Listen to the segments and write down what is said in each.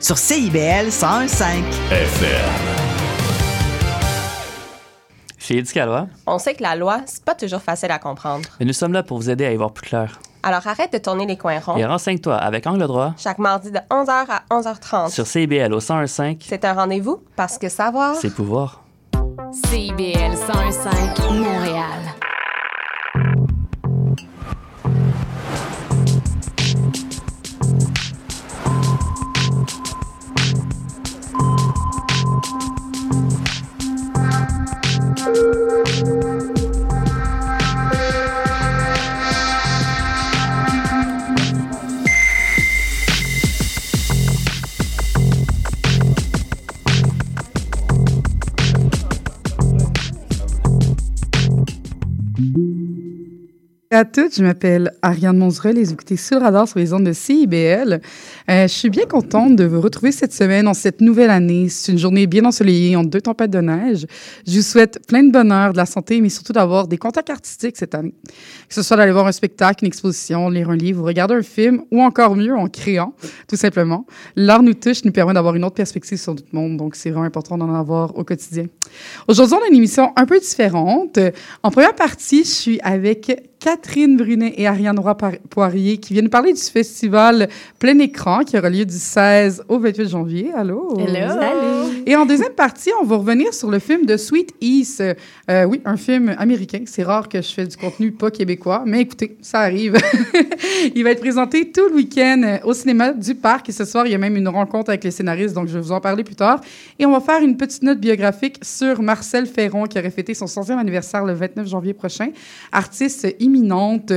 sur CIBL 101.5. FM. Chez Éducalois, On sait que la loi, c'est pas toujours facile à comprendre. mais nous sommes là pour vous aider à y voir plus clair. Alors arrête de tourner les coins ronds. Et renseigne-toi avec Angle droit Chaque mardi de 11h à 11h30. sur CIBL au 101.5, C'est un rendez-vous parce que savoir. c'est pouvoir. CIBL 101.5 Montréal. À toutes, je m'appelle Ariane Monzerel et vous écoutez sur le radar sur les ondes de CIBL. Euh, je suis bien contente de vous retrouver cette semaine en cette nouvelle année. C'est une journée bien ensoleillée entre deux tempêtes de neige. Je vous souhaite plein de bonheur, de la santé, mais surtout d'avoir des contacts artistiques cette année. Que ce soit d'aller voir un spectacle, une exposition, lire un livre, regarder un film, ou encore mieux en créant, tout simplement. L'art nous touche, nous permet d'avoir une autre perspective sur notre monde, donc c'est vraiment important d'en avoir au quotidien. Aujourd'hui, on a une émission un peu différente. En première partie, je suis avec Catherine Brunet et Ariane Roy-Poirier qui viennent parler du festival Plein Écran qui aura lieu du 16 au 28 janvier. Allô? Hello. Et en deuxième partie, on va revenir sur le film de Sweet East. Euh, oui, un film américain. C'est rare que je fais du contenu pas québécois, mais écoutez, ça arrive. il va être présenté tout le week-end au cinéma du Parc et ce soir, il y a même une rencontre avec les scénaristes, donc je vais vous en parler plus tard. Et on va faire une petite note biographique sur Marcel Ferron qui aurait fêté son 100e anniversaire le 29 janvier prochain. Artiste imminente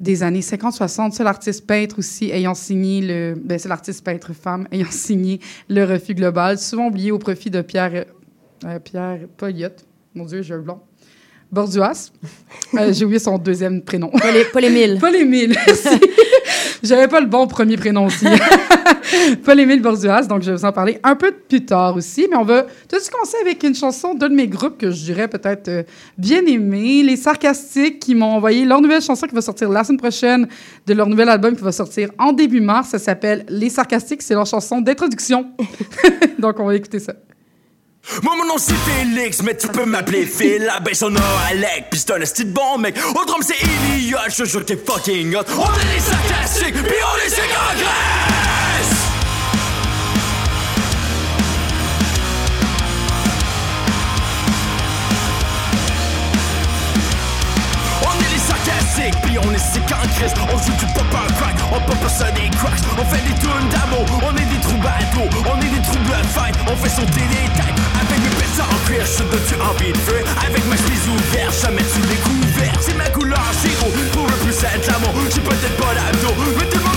des années 50-60. C'est l'artiste peintre aussi ayant signé le... Ben, c'est l'artiste peintre femme ayant signé le refus global, souvent oublié au profit de Pierre... Euh, Pierre. Mon Dieu, j'ai un blanc. Borduas. Euh, j'ai oublié son deuxième prénom. Paul Émile. Paul Émile. J'avais pas le bon premier prénom aussi. Paul Émile Borduas, donc je vais vous en parler un peu plus tard aussi, mais on va tout de suite commencer avec une chanson d'un de mes groupes que je dirais peut-être euh, bien aimé, les Sarcastiques, qui m'ont envoyé leur nouvelle chanson qui va sortir la semaine prochaine de leur nouvel album qui va sortir en début mars. Ça s'appelle Les Sarcastiques, c'est leur chanson d'introduction. donc on va écouter ça. Moi mon nom c'est Félix, mais tu peux m'appeler Phil La baisse on a Alec, pis c'est un bon mec Au c'est je te jure t'es fucking hot On est les sarcastiques, pis on est ses congrès on joue du pop un crack, on pop ça des cracks. On fait des tunes d'amour, on est des troubadours On est des troubles fight, on fait sauter des têtes. Avec mes pets en cuir, je te envie de feu Avec ma chemise ouverte, je mets sous découvert C'est ma couleur zéro, pour le plus être l'amour J'ai peut-être pas l'abdo, mais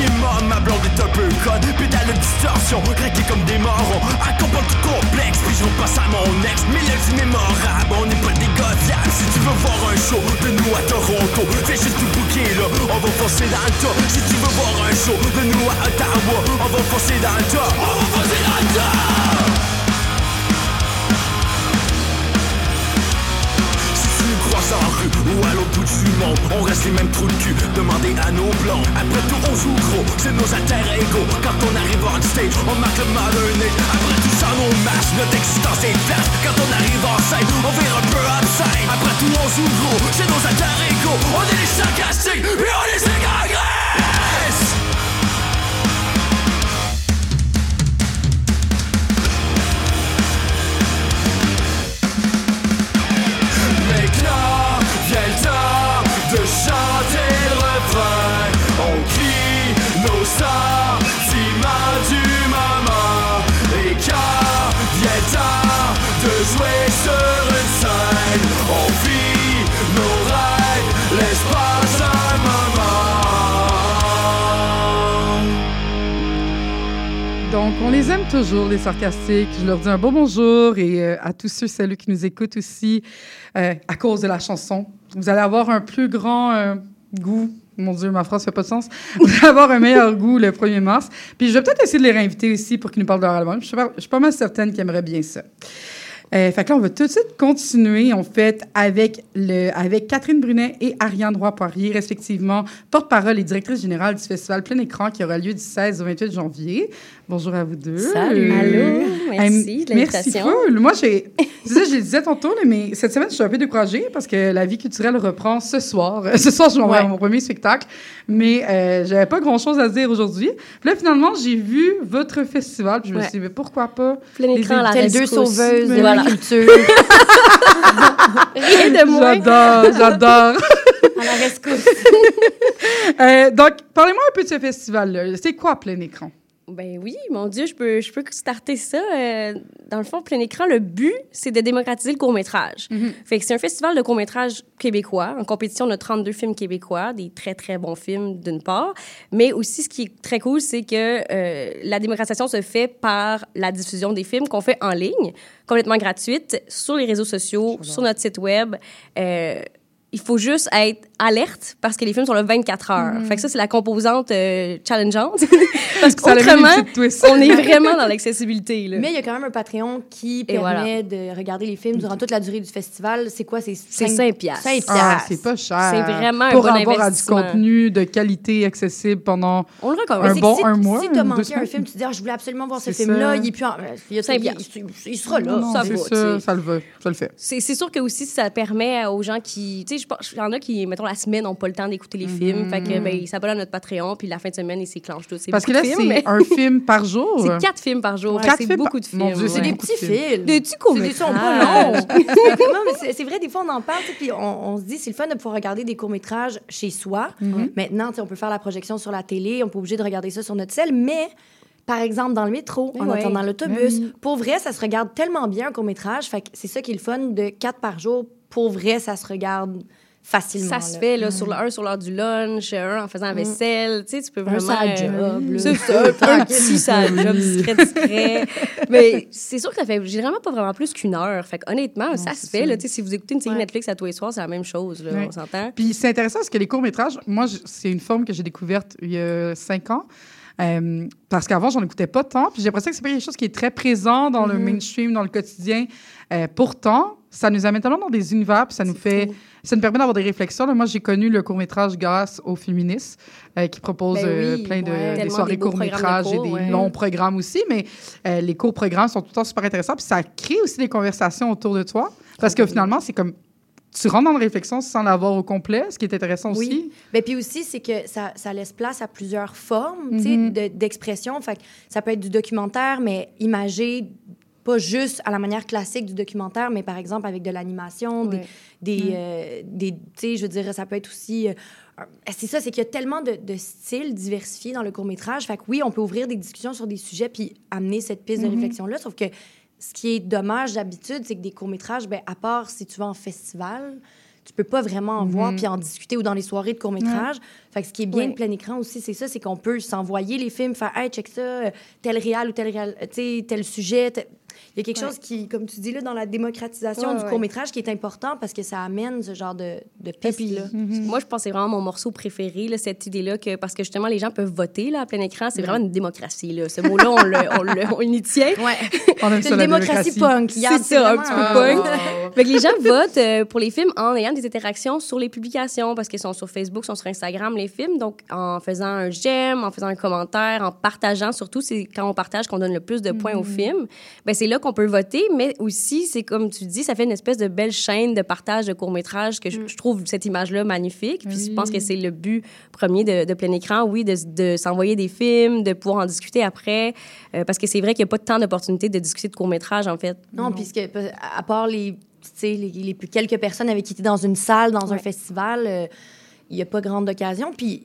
maximum, ma blonde est un peu conne. Pédale de distorsion, craqué comme des morons. Accompagne tout complexe, puis je repasse à mon ex. Du mémorable, on n'est pas des godables Si tu veux voir un show de nous à Toronto. Fais juste tout bouquet là, on va foncer dans le tas. Si tu veux voir un show de nous à Ottawa On va foncer dans le tas, on va foncer dans le tas Croises en rue ou à l'autre bout du monde On reste les mêmes trous de cul, demandez à nos blancs Après tout on joue gros, c'est nos alter ego. Quand on arrive on stage, on marque le age Après tout sans nos masques, notre existence est flash Quand on arrive en scène, on vire un peu upside Après tout on joue gros, c'est nos alter ego. On est les sarcastiques, et on est les gangresses on les aime toujours, les sarcastiques. Je leur dis un beau bonjour et euh, à tous ceux, celles qui nous écoutent aussi euh, à cause de la chanson. Vous allez avoir un plus grand euh, goût. Mon Dieu, ma phrase fait pas de sens. Vous allez avoir un meilleur goût le 1er mars. Puis je vais peut-être essayer de les réinviter aussi pour qu'ils nous parlent de leur album. Je suis je suis pas mal certaine qu'ils aimeraient bien ça. Euh, fait que là, on va tout de suite continuer, en fait, avec, le, avec Catherine Brunet et Ariane Roy-Poirier, respectivement, porte-parole et directrice générale du festival Plein Écran qui aura lieu du 16 au 28 janvier. Bonjour à vous deux. Salut. Allô, merci de Euh, Merci full. Moi, j'ai. c'est ça, je le disais tantôt, là, mais cette semaine, je suis un peu découragée parce que la vie culturelle reprend ce soir. Ce soir, je vais voir Ouais. mon premier spectacle, mais euh, j'avais pas grand-chose à dire aujourd'hui. Puis là, finalement, j'ai vu votre festival, puis je me suis dit, mais pourquoi pas? Plein Les écran à la deux sauveuses de Voilà. La culture. Rien de moins. J'adore, j'adore. à la rescousse. Euh, donc, parlez-moi un peu de ce festival-là. C'est quoi plein écran? Ben oui, mon Dieu, je peux, je peux starter ça. Euh, dans le fond, plein écran, le but, c'est de démocratiser le court-métrage. Fait que c'est un festival de court-métrage québécois. En compétition, on a 32 films québécois, des très, très bons films, d'une part. Mais aussi, ce qui est très cool, c'est que euh, la démocratisation se fait par la diffusion des films qu'on fait en ligne, complètement gratuite, sur les réseaux sociaux, sur notre site web. Euh, il faut juste être alerte parce que les films sont là 24 heures. Fait que ça, c'est la composante euh, challengeante. parce petite twist. on est vraiment dans l'accessibilité. Mais il y a quand même un Patreon qui Et permet de regarder les films durant toute la durée du festival. C'est quoi? C'est C'est cinq- 5 piastres. Ah, c'est pas cher. C'est vraiment un Pour bon avoir du investissement. contenu de qualité accessible pendant On le un bon que si, un mois, Si t'as manqué un film, tu te dis, ah, je voulais absolument voir ce C'est film-là, il est plus en... il, y a- Cinq il- piastres. il- sera là. Non, ça va, ça, ça le va, ça le fait. C'est sûr que aussi ça permet aux gens qui, tu sais, je pense, il y en a qui, mettons la semaine, n'ont pas le temps d'écouter les films, fait que ben ils s'abonnent à notre Patreon, puis la fin de semaine ils s'éclenchent tous. Parce que là, c'est mais un film par jour. c'est quatre films par jour. Quatre c'est films beaucoup de films. Mon Dieu, C'est Ouais. des petits de films. films. Des petits C'est des sont pas longs. non, mais c'est- vrai, des fois, on en parle, puis on, on se dit, c'est le fun de pouvoir regarder des courts-métrages chez soi. Mm-hmm. Maintenant, on peut faire la projection sur la télé, on peut obligé de regarder ça sur notre selle, mais par exemple, dans le métro, en Ouais. attendant l'autobus, Ben oui. pour vrai, ça se regarde tellement bien, un court-métrage. Fait que c'est ça qui est le fun de quatre par jour. Pour vrai, ça se regarde facilement. Ça se fait là, sur le, un sur l'heure du lunch, un en faisant la vaisselle. Tu sais, tu peux Un vraiment. side euh, job. C'est ça, un petit side job discret, discret. Mais c'est sûr que ça fait généralement pas vraiment plus qu'une heure. Fait honnêtement, ça se fait. Là, si vous écoutez une série Ouais. Netflix à tous les soirs, c'est la même chose. Là, Ouais. On s'entend? Puis c'est intéressant parce que les courts-métrages, moi, c'est une forme que j'ai découverte il y a cinq ans. Euh, parce qu'avant, j'en écoutais pas tant. Puis j'ai l'impression que c'est pas quelque chose qui est très présent dans le mainstream, dans le quotidien. Euh, pourtant, ça nous amène tellement dans des univers, puis ça nous fait, ça nous permet d'avoir des réflexions. là. Moi, j'ai connu le court-métrage grâce aux féministes, euh, qui propose Ben euh, plein de ouais. des soirées de et des ouais. longs programmes aussi. Mais euh, les courts-programmes sont tout le temps super intéressants. Puis ça crée aussi des conversations autour de toi. Parce que finalement, c'est comme tu rentres dans la réflexion sans l'avoir au complet, ce qui est intéressant Oui. aussi. Ben, puis aussi, c'est que ça, ça laisse place à plusieurs formes Mhm. de- d'expression. Ça peut être du documentaire, mais imagé pas juste à la manière classique du documentaire, mais par exemple avec de l'animation, des, des, euh, des- tu sais, je veux dire, ça peut être aussi... euh, c'est ça, c'est qu'il y a tellement de, de styles diversifiés dans le court-métrage. Fait que oui, on peut ouvrir des discussions sur des sujets puis amener cette piste de réflexion-là, sauf que ce qui est dommage d'habitude, c'est que des courts-métrages, ben, à part si tu vas en festival, tu peux pas vraiment en voir puis en discuter ou dans les soirées de court-métrage. Fait que ce qui est bien de plein écran aussi, c'est ça, c'est qu'on peut s'envoyer les films, faire « Hey, check ça, euh, tel réal ou tel réal, tu sais, tel sujet. tel- Il y a quelque Ouais. chose qui, comme tu dis, là, dans la démocratisation Ouais, du ouais. court-métrage qui est important parce que ça amène ce genre de, de pistes-là. Moi, je pense que c'est vraiment mon morceau préféré, là, cette idée-là, que, parce que justement, les gens peuvent voter là, à plein écran. C'est vraiment une démocratie. Là. Ce mot-là, on, le, on, le- on y tient. C'est une démocratie punk. C'est ça, un petit peu un- punk. Fait que les gens votent euh, pour les films en ayant des interactions sur les publications parce qu'ils sont sur Facebook, sont sur Instagram, les films. Donc, en faisant un j'aime, en faisant un commentaire, en partageant, surtout, c'est quand on partage qu'on donne le plus de points au film. Ben, c'est là qu'on peut voter, mais aussi, c'est comme tu dis, ça fait une espèce de belle chaîne de partage de courts-métrages que je, je trouve cette image-là magnifique. Puis, je pense que c'est le but premier de, de plein écran, oui, de, de s'envoyer des films, de pouvoir en discuter après. euh, parce que c'est vrai qu'il n'y a pas tant d'opportunités de discuter de courts-métrages, en fait. Non, puisque à part les, les, les plus quelques personnes avec qui tu dans une salle, dans un festival, euh, il n'y a pas grande occasion. Puis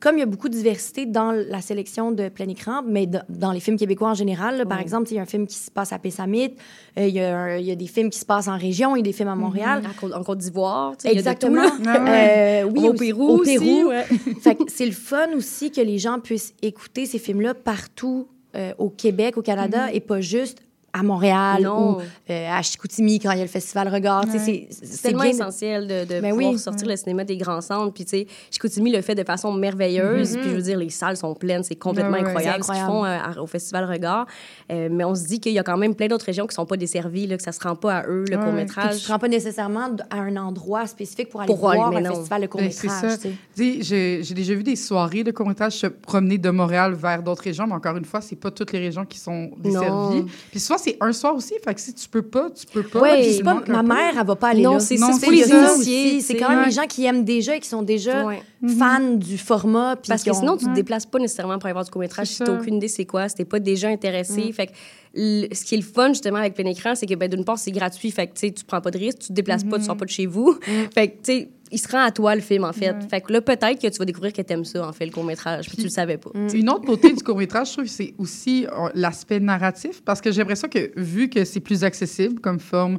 comme il y a beaucoup de diversité dans la sélection de plein écran, mais dans les films québécois en général, là, par exemple, il y a un film qui se passe à Pessamit, euh, il y, a y des films qui se passent en région, il y a des films à Montréal. À Côte- en Côte d'Ivoire, y a de tout, Exactement. là. Ah. Euh, oui, au Pérou Au ouais. c'est le fun aussi que les gens puissent écouter ces films-là partout euh, au Québec, au Canada, et pas juste à Montréal Non. ou euh, à Chicoutimi quand il y a le festival Regard. Ouais. C'est tellement bien- essentiel de, de Ben pouvoir oui. sortir le cinéma des grands centres. Puis, tu sais, Chicoutimi le fait de façon merveilleuse. Mhm. Puis, je veux dire, les salles sont pleines. C'est complètement Ouais, incroyable, ce qu'ils font euh, au Festival Regard. Euh, mais on se dit qu'il y a quand même plein d'autres régions qui sont pas desservies, là, que ça se rend pas à eux, le Ouais, Puis tu court-métrage. te rends pas nécessairement à un endroit spécifique pour aller Pour voir, un non. festival de Ben, c'est court-métrage. ça. J'ai déjà vu des soirées de court-métrage se promener de Montréal vers d'autres régions, mais encore une fois, c'est pas toutes les régions qui sont desservies. Non. Puis souvent, c'est un soir aussi, fait que si tu peux pas, tu peux pas. Ouais, puis c'est pas, ma peu. mère, elle va pas aller Non, là. c'est Non, c'est les aussi. C'est quand même Ouais. les gens qui aiment déjà et qui sont déjà Ouais. fans du format. Parce que ont- sinon, tu te déplaces pas nécessairement pour aller voir du court-métrage C'est si tu n'as ça. aucune idée c'est quoi, si tu pas déjà intéressé. Fait que le- ce qui est le fun, justement, avec plein écran, c'est que, ben, d'une part, c'est gratuit. Fait que, tu prends pas de risque, tu te déplaces pas, tu sors pas de chez vous. Fait que, tu sais, il se rend à toi, le film, en fait. Fait que là, peut-être que tu vas découvrir que t'aimes ça, en fait, le court-métrage, puis tu le savais pas. Une autre beauté du court-métrage, je trouve, c'est aussi euh, l'aspect narratif, parce que j'ai l'impression que, vu que c'est plus accessible comme forme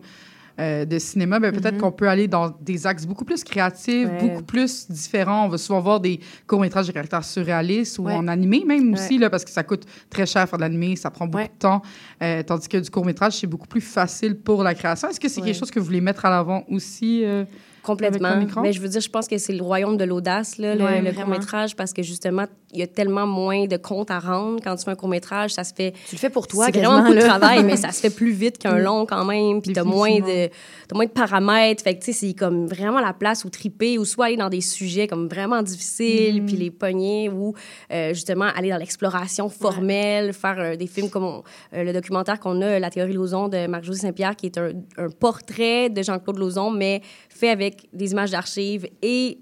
euh, de cinéma, ben, peut-être qu'on peut aller dans des axes beaucoup plus créatifs, Ouais. beaucoup plus différents. On va souvent voir des courts-métrages de caractère surréaliste ou Ouais. en animé même aussi, là, parce que ça coûte très cher faire de l'animé, ça prend beaucoup de temps, euh, tandis que du court-métrage, c'est beaucoup plus facile pour la création. Est-ce que c'est quelque chose que vous voulez mettre à l'avant aussi? euh, Complètement. Mais je veux dire, je pense que c'est le royaume de l'audace, là, le- Ouais, le, court-métrage, parce que justement, il y a tellement moins de comptes à rendre quand tu fais un court-métrage. Ça se fait. Tu le fais pour toi, C'est vraiment beaucoup de travail, mais ça se fait plus vite qu'un long quand même. Puis t'as moins, de, t'as moins de paramètres. Fait que, tu sais, c'est comme vraiment la place où triper, ou soit aller dans des sujets comme vraiment difficiles, puis les pogner, ou euh, justement aller dans l'exploration formelle, faire euh, des films comme on- euh, le documentaire qu'on a, La théorie Lauzon de Marc-José Saint-Pierre, qui est un, un portrait de Jean-Claude Lauzon, mais fait avec des images d'archives et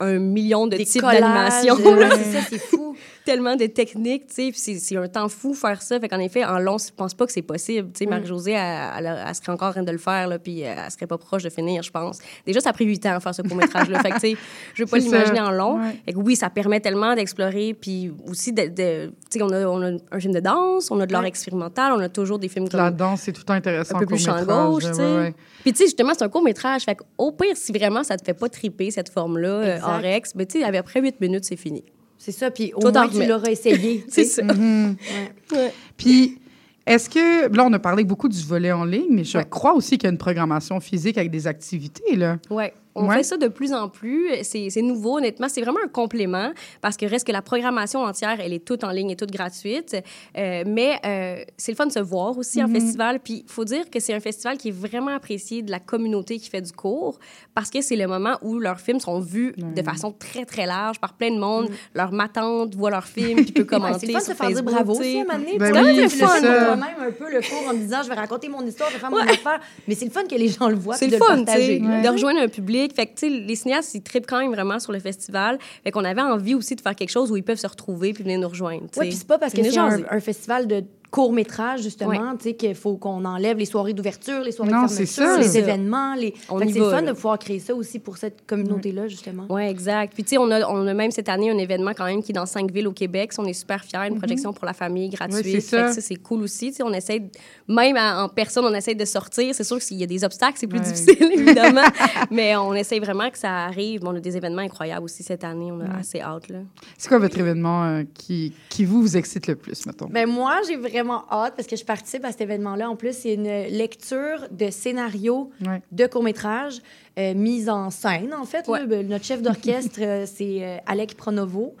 un million de Des types collages, d'animation. ouais, c'est ça, c'est fou. tellement de techniques, tu sais, c'est- un temps fou faire ça. Fait qu'en effet, en long, je pense pas que c'est possible. Tu sais, Marie-Josée, elle, elle- elle serait encore en train de le faire, là, puis euh, elle serait pas proche de finir, je pense. Déjà, ça a pris huit ans à faire ce court-métrage-là. fait que, tu sais, je veux pas l'imaginer en long. Ouais. Fait que oui, ça permet tellement d'explorer, puis aussi de... de- tu sais, on a, on a un film de danse, on a de l'art Ouais. expérimental, on a toujours des films comme... La danse, c'est tout le temps intéressant. un peu en plus court-métrage, gauche, tu sais. Puis, tu sais, justement, c'est un court-métrage. Fait qu'au pire, si vraiment ça te fait pas triper, cette forme-là, Exact. en Rex, ben, tu sais, après huit minutes, c'est fini. C'est ça, puis au Toi, t'en moins, tu l'auras essayé. C'est ça. Ouais. Puis, est-ce que. Là, on a parlé beaucoup du volet en ligne, mais je Ouais. crois aussi qu'il y a une programmation physique avec des activités, là. Ouais. On Ouais. fait ça de plus en plus. C'est c'est nouveau, honnêtement. C'est vraiment un complément parce que reste que la programmation entière, elle est toute en ligne et toute gratuite. Euh, mais euh, c'est le fun de se voir aussi en festival. Puis il faut dire que c'est un festival qui est vraiment apprécié de la communauté qui fait du cours parce que c'est le moment où leurs films sont vus de façon très, très large par plein de monde. Leur matante voit leurs films puis peut Ouais, commenter c'est le fun de se faire dire bravo aussi, à. Ben Tu sais, oui, le c'est fais ça. toi-même un peu le cours en me disant, je vais raconter mon histoire, je vais faire mon affaire. Mais c'est le fun que les gens le voient C'est le de fun, le sais, partager. de rejoindre un public. Fait que, les cinéastes, ils trippent quand même vraiment sur le festival. Fait qu'on avait envie aussi de faire quelque chose où ils peuvent se retrouver puis venir nous rejoindre. Oui, puis c'est pas parce que c'est un, un festival de court-métrage, justement, tu sais, qu'il faut qu'on enlève les soirées d'ouverture, les soirées Non, de fermeture, les C'est ça. événements. Les... C'est fun là. de pouvoir créer ça aussi pour cette communauté-là, justement. Oui, exact. Puis, tu sais, on a, on a même cette année un événement quand même qui est dans cinq villes au Québec. On est super fiers. Une projection pour la famille gratuite. Oui, c'est Fait que ça. ça, c'est cool aussi. Tu sais, on essaie, même en en personne, on essaie de sortir. C'est sûr qu'il y a des obstacles, c'est plus Ouais. difficile, évidemment. Mais on essaie vraiment que ça arrive. On a des événements incroyables aussi cette année. On a assez hâte, là. C'est quoi votre événement euh, qui, qui vous, vous excite le plus, mettons? Ben moi, j'ai vraiment hâte parce que je participe à cet événement-là. En plus, c'est une lecture de scénarios Ouais. de court-métrage euh, mise en scène, en fait. Ouais. Ben, notre chef d'orchestre, euh, c'est euh, Alec Pronovo.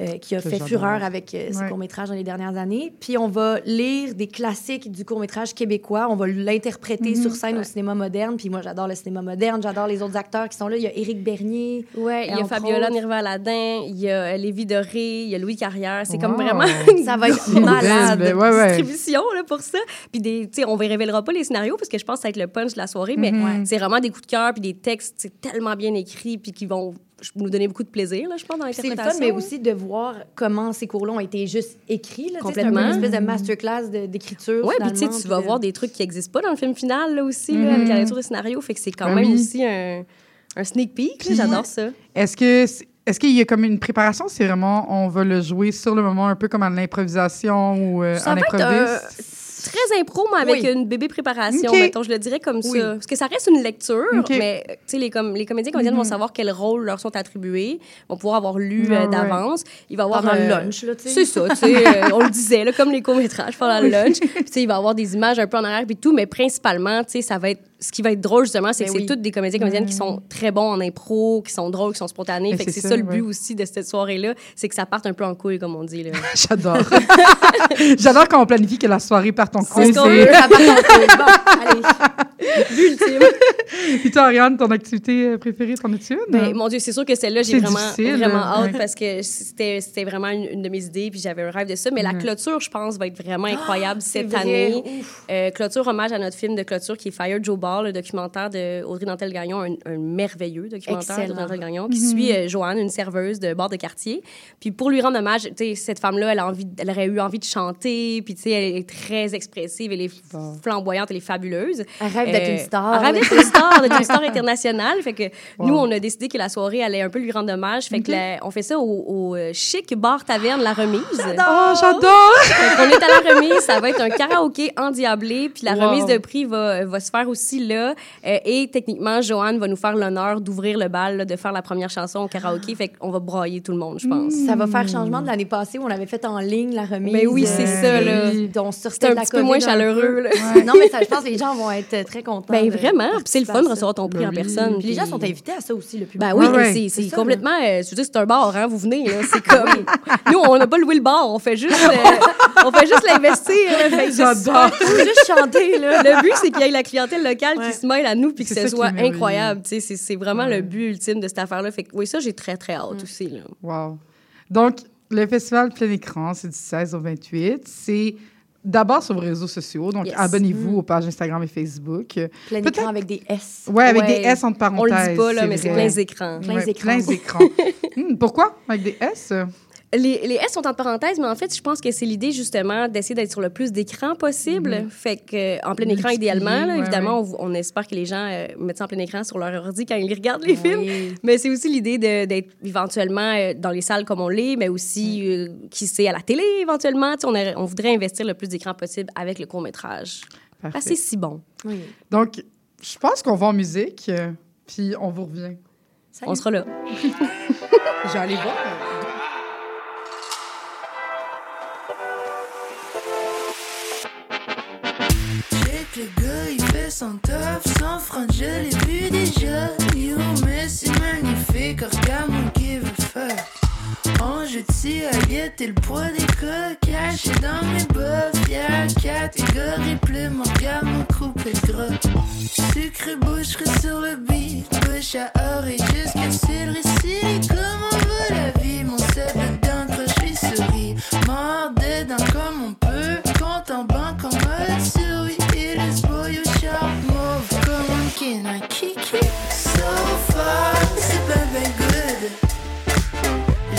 Euh, qui a Que fait fureur avec euh, ses Ouais. courts-métrages dans les dernières années. Puis on va lire des classiques du court-métrage québécois. On va l'interpréter Mhm. sur scène au cinéma moderne. Puis moi, j'adore le cinéma moderne. J'adore les autres acteurs qui sont là. Il y a Éric Bernier. Ouais, il y a Fabiola autres. Nirva-Aladin, il y a Lévi Doré, il y a Louis Carrière. C'est comme vraiment Ça va être malade. belle, ouais, ouais. distribution là, pour ça. Puis des, tu sais, on ne révélera pas les scénarios parce que je pense que ça va être le punch de la soirée, mais Mhm. c'est vraiment des coups de cœur puis des textes c'est tellement bien écrits puis qui vont nous donner beaucoup de plaisir, là, je pense, dans Puis C'est le l'interprétation. fun, mais aussi de voir comment ces cours-là ont été juste écrits. là. Sais, C'est Complètement. une espèce de masterclass de- d'écriture. Oui, puis tu sais, finalement, tu puis vas de- voir des trucs qui n'existent pas dans le film final, là aussi, là, Mhm. avec la lecture de scénario. Fait que c'est quand Ben même aussi un, un sneak peek. J'adore ça. Est-ce que est-ce qu'il y a comme une préparation? C'est vraiment, on va le jouer sur le moment, un peu comme à l'improvisation ou euh, Ça à très impro, mais avec Oui. une bébé préparation, Ok. mettons, je le dirais comme Oui. ça. Parce que ça reste une lecture, Ok. mais les, com les comédiens comédiennes vont savoir quels rôles leur sont attribués, vont pouvoir avoir lu euh, d'avance. Il va y avoir Pendant le euh, lunch, là, tu sais. C'est ça, tu sais, euh, on le disait, là, comme les courts-métrages pendant le lunch. Puis, tu sais, il va y avoir des images un peu en arrière puis tout, mais principalement, tu sais, ça va être ce qui va être drôle justement, c'est Ben que c'est oui. toutes des comédiens comédiennes qui sont très bons en impro, qui sont drôles, qui sont spontanés. Ben, fait que c'est c'est ça, ça, le ouais. but aussi de cette soirée-là, c'est que ça parte un peu en couille comme on dit. J'adore. J'adore quand on planifie que la soirée parte en C'est couille. ce qu'on c'est- veut. Ça part en couille. Bon, allez. But ultime. Puis toi, Ariane, ton activité euh, préférée, t'en as-tu une? Ben, mon Dieu, c'est sûr que celle-là, j'ai vraiment, vraiment hein, hâte ouais. parce que c'était c'était vraiment une, une de mes idées, puis j'avais un rêve de ça. Mais la clôture, je pense, va être vraiment incroyable cette vrai, année. Euh, clôture, hommage à notre film de clôture qui est Fire Joe Ball, le documentaire de Audrey Dantel-Gagnon, un, un merveilleux documentaire d'Audrey Dantel-Gagnon, qui suit euh, Joanne, une serveuse de bord de quartier. Puis pour lui rendre hommage, tu sais, cette femme-là, elle, a envie, elle aurait eu envie de chanter, puis tu sais, elle est très expressive, elle est flamboyante, elle est fabuleuse. Elle rêve d'être Euh, une star. Elle rêve d'être une star, d'être une star internationale. Fait que Wow. nous, on a décidé que la soirée allait un peu lui rendre hommage. Fait que la- on fait ça au, au, euh, chic bar taverne La Remise. Oh, j'adore! Qu'on est à la remise, ça va être un karaoké endiablé, puis la Wow. remise de prix va, va se faire aussi là. Euh, et techniquement, Joanne va nous faire l'honneur d'ouvrir le bal, là, de faire la première chanson au karaoké. Fait qu'on va broyer tout le monde, je pense. Ça va faire changement de l'année passée où on avait fait en ligne la remise. Mais oui, c'est ça, là. On C'est sortait un la petit peu moins chaleureux, peu. là. Ouais. Non, mais ça, je pense que les gens vont être très contents. Ben de vraiment, puis c'est le fun de recevoir ton prix Ben en oui. personne. Puis les gens sont invités à ça aussi, le public. Ben oui, Ouais, c'est- complètement. euh, je veux dire, c'est un bar, hein, vous venez. là, C'est comme. Nous, on n'a pas loué le bar, on fait juste, euh, on fait juste l'investir. J'adore. Juste chanter, là. Le but, c'est qu'il y ait la clientèle locale Ouais. qui se mêle à nous puis que ce soit incroyable. Tu sais, C'est c'est vraiment le but ultime de cette affaire-là. Fait que oui, ça, j'ai très, très hâte aussi. Là. Wow. Donc, le festival plein écran, c'est du 16 au 28. C'est d'abord sur vos réseaux sociaux. Donc, Yes. abonnez-vous aux pages Instagram et Facebook. Plein écran avec des S. Ouais, avec Ouais. des S entre On parenthèses. le dit pas, là, mais c'est plein d'écrans. Plein Ouais, plein écrans. Hmm, pourquoi avec des S? Les, les S sont entre parenthèses, mais en fait, je pense que c'est l'idée justement d'essayer d'être sur le plus d'écrans possible. Fait que en plein écran, idéalement, là, ouais, évidemment, On, on espère que les gens euh, mettent ça en plein écran sur leur ordi quand ils regardent les films. Mais c'est aussi l'idée d'être éventuellement euh, dans les salles comme on l'est, mais aussi, euh, qui sait, à la télé éventuellement. On, a- on voudrait investir le plus d'écrans possible avec le court-métrage. Parfait. Ah, c'est si bon. Oui. Donc, je pense qu'on va en musique, euh, puis on vous revient. Salut. On sera là. J'allais voir. Son taf sans frein, je l'ai vu déjà. You, mais c'est magnifique, regarde mon qui veut faire. Ange de alliette et le poids des coques caché dans mes bottes. Y'a catégorie plume, regarde mon coupé de gras. Sucre boucherie sur le beat, bouche à oreille jusqu'à sur le récit.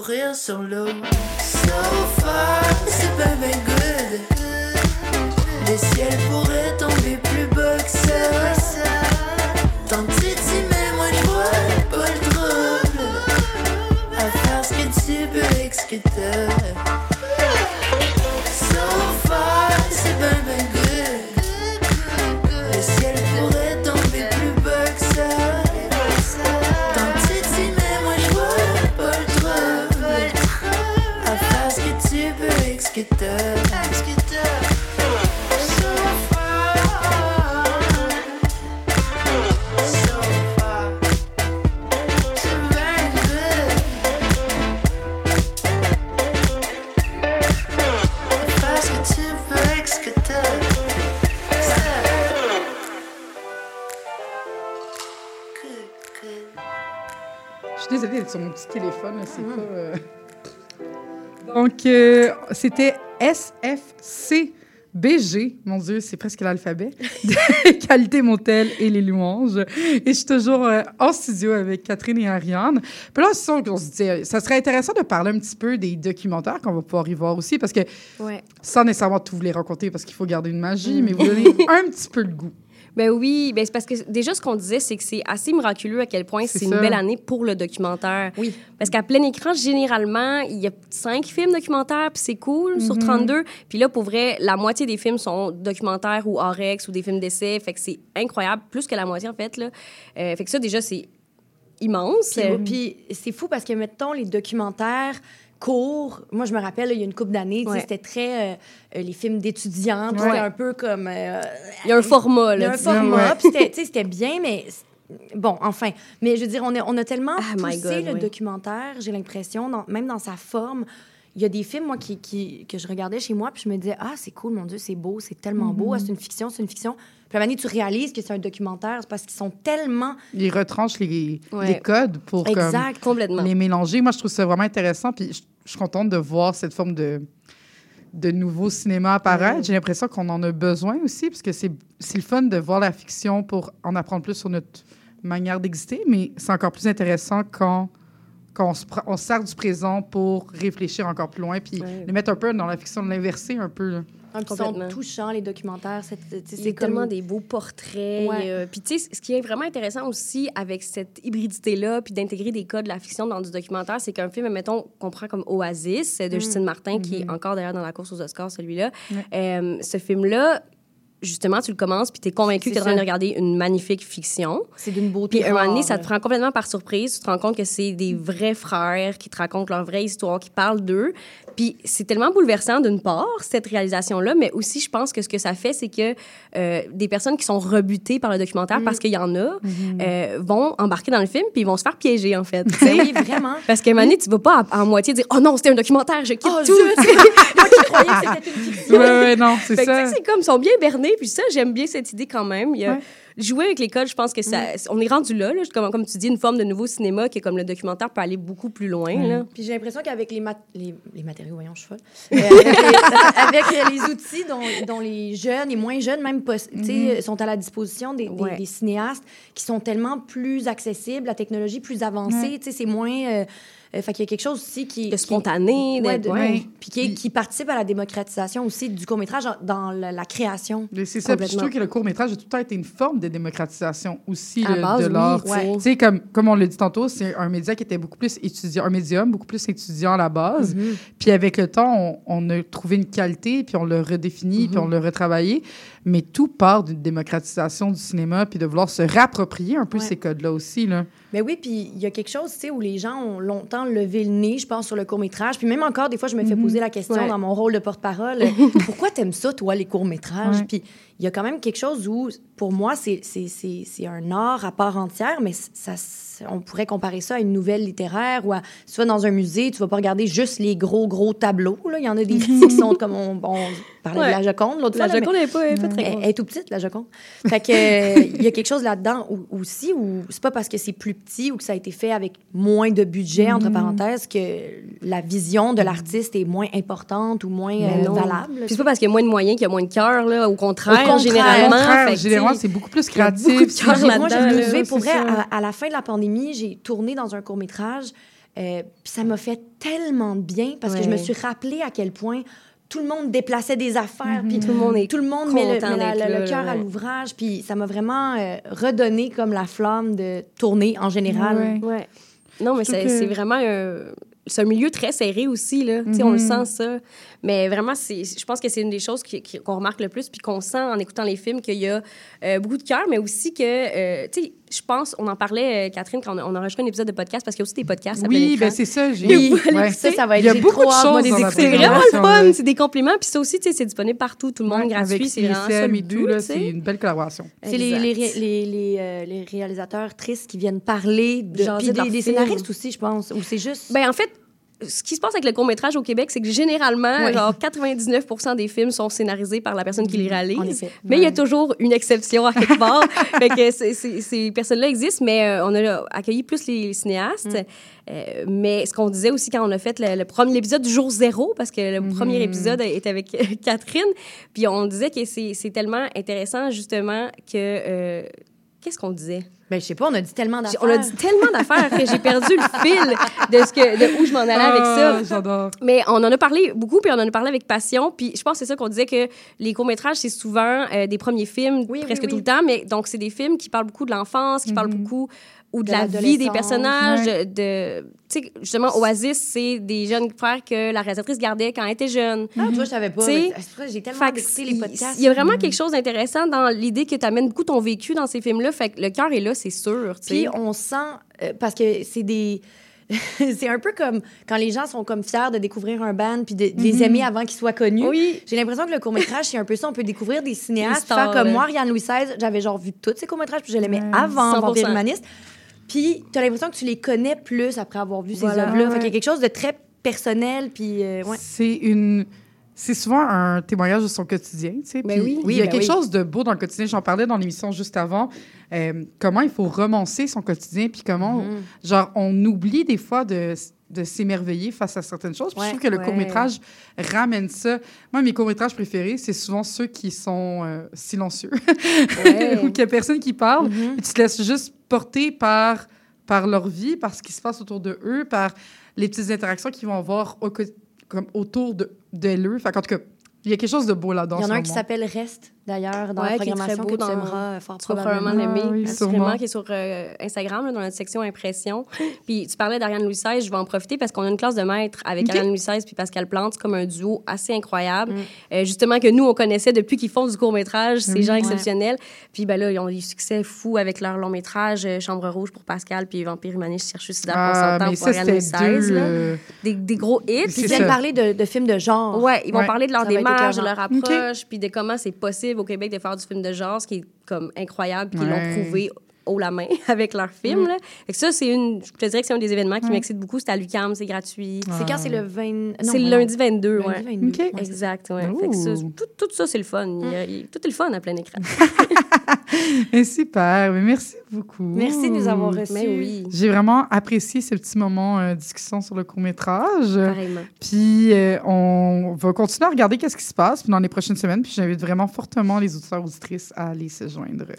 courir sur l'eau. So far, c'est ben ben good. Le ciel pourrait tomber là, c'est pas... euh. Donc, euh, c'était SFCBG. Mon Dieu, c'est presque l'alphabet. Qualité Motel et les louanges. Et je suis toujours euh, en studio avec Catherine et Ariane. Puis là, qu'on se dit, euh, ça serait intéressant de parler un petit peu des documentaires qu'on va pouvoir y voir aussi, parce que Ouais. sans nécessairement tous vous les raconter, parce qu'il faut garder une magie, mais vous donner un petit peu le goût. Ben oui, ben c'est parce que déjà, ce qu'on disait, c'est que c'est assez miraculeux à quel point C'est une belle année pour le documentaire. Oui. Parce qu'à plein écran, généralement, il y a cinq films documentaires, puis c'est cool, Mhm. sur 32. Puis là, pour vrai, la moitié des films sont documentaires ou Orex ou des films d'essai. Fait que c'est incroyable, plus que la moitié, en fait. Là. Euh, fait que ça, déjà, c'est immense. Puis, puis c'est fou parce que, mettons, les documentaires courts, moi, je me rappelle, là, il y a une couple d'années, Ouais. c'était très... euh, euh, les films d'étudiants, Ouais. c'était un peu comme... euh, Il y a un format, il y a là. un format, Ouais. puis c'était- tu sais, c'était bien, mais... Bon, enfin. Mais je veux dire, on a, on a tellement Ah, poussé God, le oui. documentaire, j'ai l'impression, même dans sa forme. Il y a des films, moi, qui, qui- que je regardais chez moi, puis je me disais, ah, c'est cool, mon Dieu, c'est beau, c'est tellement beau, ah, c'est une fiction, c'est une fiction. Puis à un moment donné, tu réalises que c'est un documentaire, c'est parce qu'ils sont tellement... Ils retranchent les, Ouais. les codes pour comme, Exact. Complètement. les mélanger. Moi, je trouve ça vraiment intéressant. Puis je, je suis contente de voir cette forme de, de nouveau cinéma apparaître. J'ai l'impression qu'on en a besoin aussi, parce que c'est le fun de voir la fiction pour en apprendre plus sur notre manière d'exister, mais c'est encore plus intéressant quand, quand on, se, on se sert du présent pour réfléchir encore plus loin, puis Ouais. le mettre un peu dans la fiction, de l'inverser un peu. là. Ils sont touchants, les documentaires. C'est tellement des beaux portraits. Ouais. euh, puis, tu sais, ce qui est vraiment intéressant aussi avec cette hybridité-là, puis d'intégrer des codes de la fiction dans du documentaire, c'est qu'un film, mettons, qu'on prend comme Oasis de Justine Martin, qui est encore d'ailleurs dans la course aux Oscars, celui-là. Euh, ce film-là, justement, tu le commences, puis tu es convaincu que tu es en train de regarder une magnifique fiction. C'est d'une beauté Puis, un moment donné, ça te prend complètement par surprise. Tu te rends compte que c'est des vrais frères qui te racontent leur vraie histoire, qui parlent d'eux. Puis, c'est tellement bouleversant, d'une part, cette réalisation-là, mais aussi, je pense que ce que ça fait, c'est que euh, des personnes qui sont rebutées par le documentaire, parce qu'il y en a, euh, vont embarquer dans le film, puis ils vont se faire piéger, en fait. Oui, vraiment. Parce qu'à un moment donné, tu vas pas à, à moitié dire « Oh non, c'était un documentaire, je quitte Oh, tout! croyais que c'était une fiction. Ouais, ouais, non, c'est ça. sais, c'est comme, ils sont bien bernés, puis ça, j'aime bien cette idée quand même. Il y a, Ouais. Jouer avec les codes, je pense que ça, on est rendu là, là, comme, comme tu dis, une forme de nouveau cinéma qui est comme le documentaire peut aller beaucoup plus loin. Là. Puis j'ai l'impression qu'avec les, mat- les, les matériaux, voyons, je suis folle. Euh, avec, les, avec les outils dont, dont les jeunes et moins jeunes, même, sais, sont à la disposition des, des- Ouais. des cinéastes qui sont tellement plus accessibles, la technologie plus avancée, tu sais, c'est moins. euh, euh, fait qu'il y a quelque chose aussi qui. De qui- spontané, Ouais, de- ouais. Puis qui, qui participe à la démocratisation aussi du court-métrage dans la, la création. C'est ça. Puis je trouve que le court-métrage a tout le temps été une forme de démocratisation aussi À là, base, de oui, l'art. tu sais. Tu sais, comme, comme on l'a dit tantôt, c'est un média qui était beaucoup plus étudiant, un médium beaucoup plus étudiant à la base. Mm-hmm. Puis avec le temps, on, on a trouvé une qualité, puis on l'a redéfini, puis on l'a retravaillé. Mais tout part d'une démocratisation du cinéma, puis de vouloir se réapproprier un peu Ouais. ces codes-là aussi. Là. Mais oui, puis il y a quelque chose, tu sais, où les gens ont longtemps levé le nez, je pense, sur le court-métrage. Puis même encore, des fois, je me fais poser la question Ouais. dans mon rôle de porte-parole, pourquoi t'aimes ça, toi, les courts-métrages? Puis il y a quand même quelque chose où, pour moi, c'est un art à part entière, mais ça, on pourrait comparer ça à une nouvelle littéraire ou à, si tu vas dans un musée, tu vas pas regarder juste les gros, gros tableaux. Là. Il y en a des petits qui sont comme, on, on parlait Ouais. de la Joconde l'autre La fois. mais- Joconde n'est pas, elle est pas très elle, grande. elle est tout petite, la Joconde. Fait que, euh, il y a quelque chose là-dedans aussi où c'est pas parce que c'est plus petit ou que ça a été fait avec moins de budget, entre parenthèses, que la vision de l'artiste est moins importante ou moins Mais euh, valable. Puis c'est pas parce qu'il y a moins de moyens qu'il y a moins de cœur, là. Au contraire, Au contraire. généralement. Contraire, généralement, c'est beaucoup plus créatif. beaucoup de cœur J'ai- moi, levais, c'est pour vrai, à, à la fin de la pandémie, j'ai tourné dans un court-métrage, euh, puis ça m'a fait tellement de bien parce que je me suis rappelé à quel point tout le monde déplaçait des affaires, puis Tout le monde est tout le monde met le, content met la- d'être le- là, le cœur à l'ouvrage, puis ça m'a vraiment euh, redonné comme la flamme de tourner en général. Ouais. Ouais. Non, mais c'est que- vraiment un... C'est un milieu très serré aussi, là. Tu sais, on le Mhm. sent, ça. Mais vraiment, c'est- je pense que c'est une des choses qu'on remarque le plus, puis qu'on sent en écoutant les films, qu'il y a euh, beaucoup de cœur, mais aussi que, euh, tu sais, je pense, on en parlait, euh, Catherine, quand on a, on enregistré un épisode de podcast, parce qu'il y a aussi des podcasts Oui, ben c'est ça. j'ai- Oui, ouais. ça, ça va être Il y a beaucoup de choses. C'est vraiment le fun, c'est des compliments, puis ça aussi, tu sais, c'est disponible partout, tout le monde Ouais, gratuit, c'est vraiment tout, c'est une belle collaboration. C'est les, les, Exact. ré- les, les, euh, les réalisateurs tristes qui viennent parler de, Jaser puis des, des scénaristes aussi, je pense, ou c'est juste... Ben, en fait, ce qui se passe avec le court-métrage au Québec, c'est que généralement, Ouais. genre 99% des films sont scénarisés par la personne qui les réalise. Mais il y a toujours une exception à quelque part. fait que ces personnes-là existent, mais euh, on a accueilli plus les cinéastes. Euh, mais ce qu'on disait aussi quand on a fait le, le premier épisode du jour zéro, parce que le premier épisode était avec Catherine, puis on disait que c'est c'est tellement intéressant, justement, que... euh, Qu'est-ce qu'on disait? Ben, je sais pas, on a dit tellement d'affaires. On a dit tellement d'affaires que j'ai perdu le fil de, ce que, de où je m'en allais avec ça. Ah, J'adore. Mais on en a parlé beaucoup, puis on en a parlé avec passion. Puis je pense que c'est ça qu'on disait que les courts-métrages, c'est souvent euh, des premiers films, Oui, presque oui, tout le temps. Mais donc, c'est des films qui parlent beaucoup de l'enfance, qui parlent beaucoup ou de, De la vie des personnages. De, tu sais, justement, Oasis, c'est des jeunes frères que la réalisatrice gardait quand elle était jeune. Ah, tu vois, je savais pas. Tu sais, mais C'est pour ça que j'ai tellement écouté les podcasts. Il y a vraiment quelque chose d'intéressant dans l'idée que tu amènes beaucoup ton vécu dans ces films-là. Fait que le cœur est là, c'est sûr. Puis on sent, euh, parce que c'est des. c'est un peu comme quand les gens sont comme fiers de découvrir un band puis de, de les aimer avant qu'ils soient connus. Oui. J'ai l'impression que le court-métrage, c'est un peu ça. On peut découvrir des cinéastes, faire comme là. moi, Ariane Louis XVI. J'avais genre vu tous ces courts-métrages puis je l'aimais Ouais. avant 100%. Vampire Humaniste. Puis tu as l'impression que tu les connais plus après avoir vu Voilà. ces œuvres-là. Fait qu'il y a quelque chose de très personnel. Puis euh, ouais. C'est une. C'est souvent un témoignage de son quotidien, tu sais. Ben puis oui. Il y a ben quelque oui. chose de beau dans le quotidien. J'en parlais dans l'émission juste avant. euh, comment il faut romancer son quotidien, puis comment, Mhm. genre, on oublie des fois de, de s'émerveiller face à certaines choses. Puis Ouais, je trouve que le court-métrage ramène ça. Moi, mes courts-métrages préférés, c'est souvent ceux qui sont euh, silencieux, Ouais. ou qu'il n'y a personne qui parle. Mhm. Et tu te laisses juste porter par, par leur vie, par ce qui se passe autour de eux, par les petites interactions qu'ils vont avoir au co- comme autour de, de eux. Fait qu'en tout cas, il y a quelque chose de beau là-dedans. Il y en a un qui s'appelle Reste, d'ailleurs, dans Ouais, la qui est très programmation beau que tu aimeras euh, fort probablement l'aimer, oui, sûrement. qui est sur euh, Instagram, là, dans notre section impression. Puis tu parlais d'Ariane Louis XVI, je vais en profiter parce qu'on a une classe de maître avec Ok. Ariane Louis XVI puis Pascal Plante, comme un duo assez incroyable. Mm. Euh, justement, que nous, on connaissait depuis qu'ils font du court-métrage, ces gens Ouais. exceptionnels. Puis ben là, ils ont du succès fou avec leur long-métrage euh, Chambre Rouge pour Pascal puis Vampire Humaniste, Cherche pour Ah, pour ça, Ariane Louis XVI. là. Des, des gros hits. Puis ils viennent parler de, de films de genre. Ouais, ils vont Ouais. parler de leur Ça démarche, de leur approche, puis de comment c'est possible au Québec de faire du film de genre, ce qui est comme incroyable, puis Ouais. l'ont prouvé haut la main avec leur film. là. Fait que ça, c'est une, je te dirais que c'est un des événements qui m'excite beaucoup. C'est à l'UQAM, c'est gratuit. C'est quand c'est le 20. non, C'est le lundi 22, Lundi ouais. 22. Ok. Ouais, c'est Exact, ouais. Fait que ça, Ouh. tout, tout ça, c'est le fun. Il y a- il- tout est le fun à plein écran. mais super, mais merci beaucoup. Merci de nous avoir reçus. Oui, J'ai vraiment apprécié ce petit moment euh, discussion sur le court-métrage. pareillement. Puis euh, on va continuer à regarder qu'est-ce qui se passe dans les prochaines semaines. Puis j'invite vraiment fortement les auditeurs auditrices à aller se joindre euh,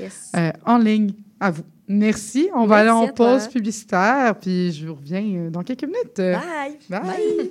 Yes. euh, en ligne à vous. Merci. On va aller en pause publicitaire. Puis je vous reviens euh, dans quelques minutes. Bye. Bye.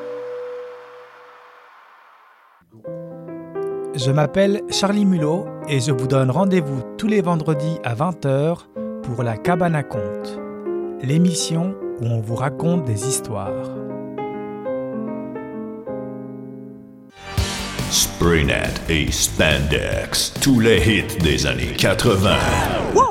Je m'appelle Charlie Mulot et je vous donne rendez-vous tous les vendredis à 20h pour La Cabane à Conte, l'émission où on vous raconte des histoires. Spraynet et Spandex, tous les hits des années 80. Wow,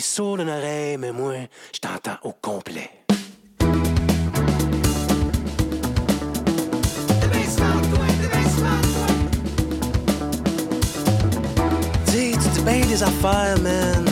T'es sourd d'une oreille, mais moi, je t'entends au complet. Sais, tu dis des affaires, man,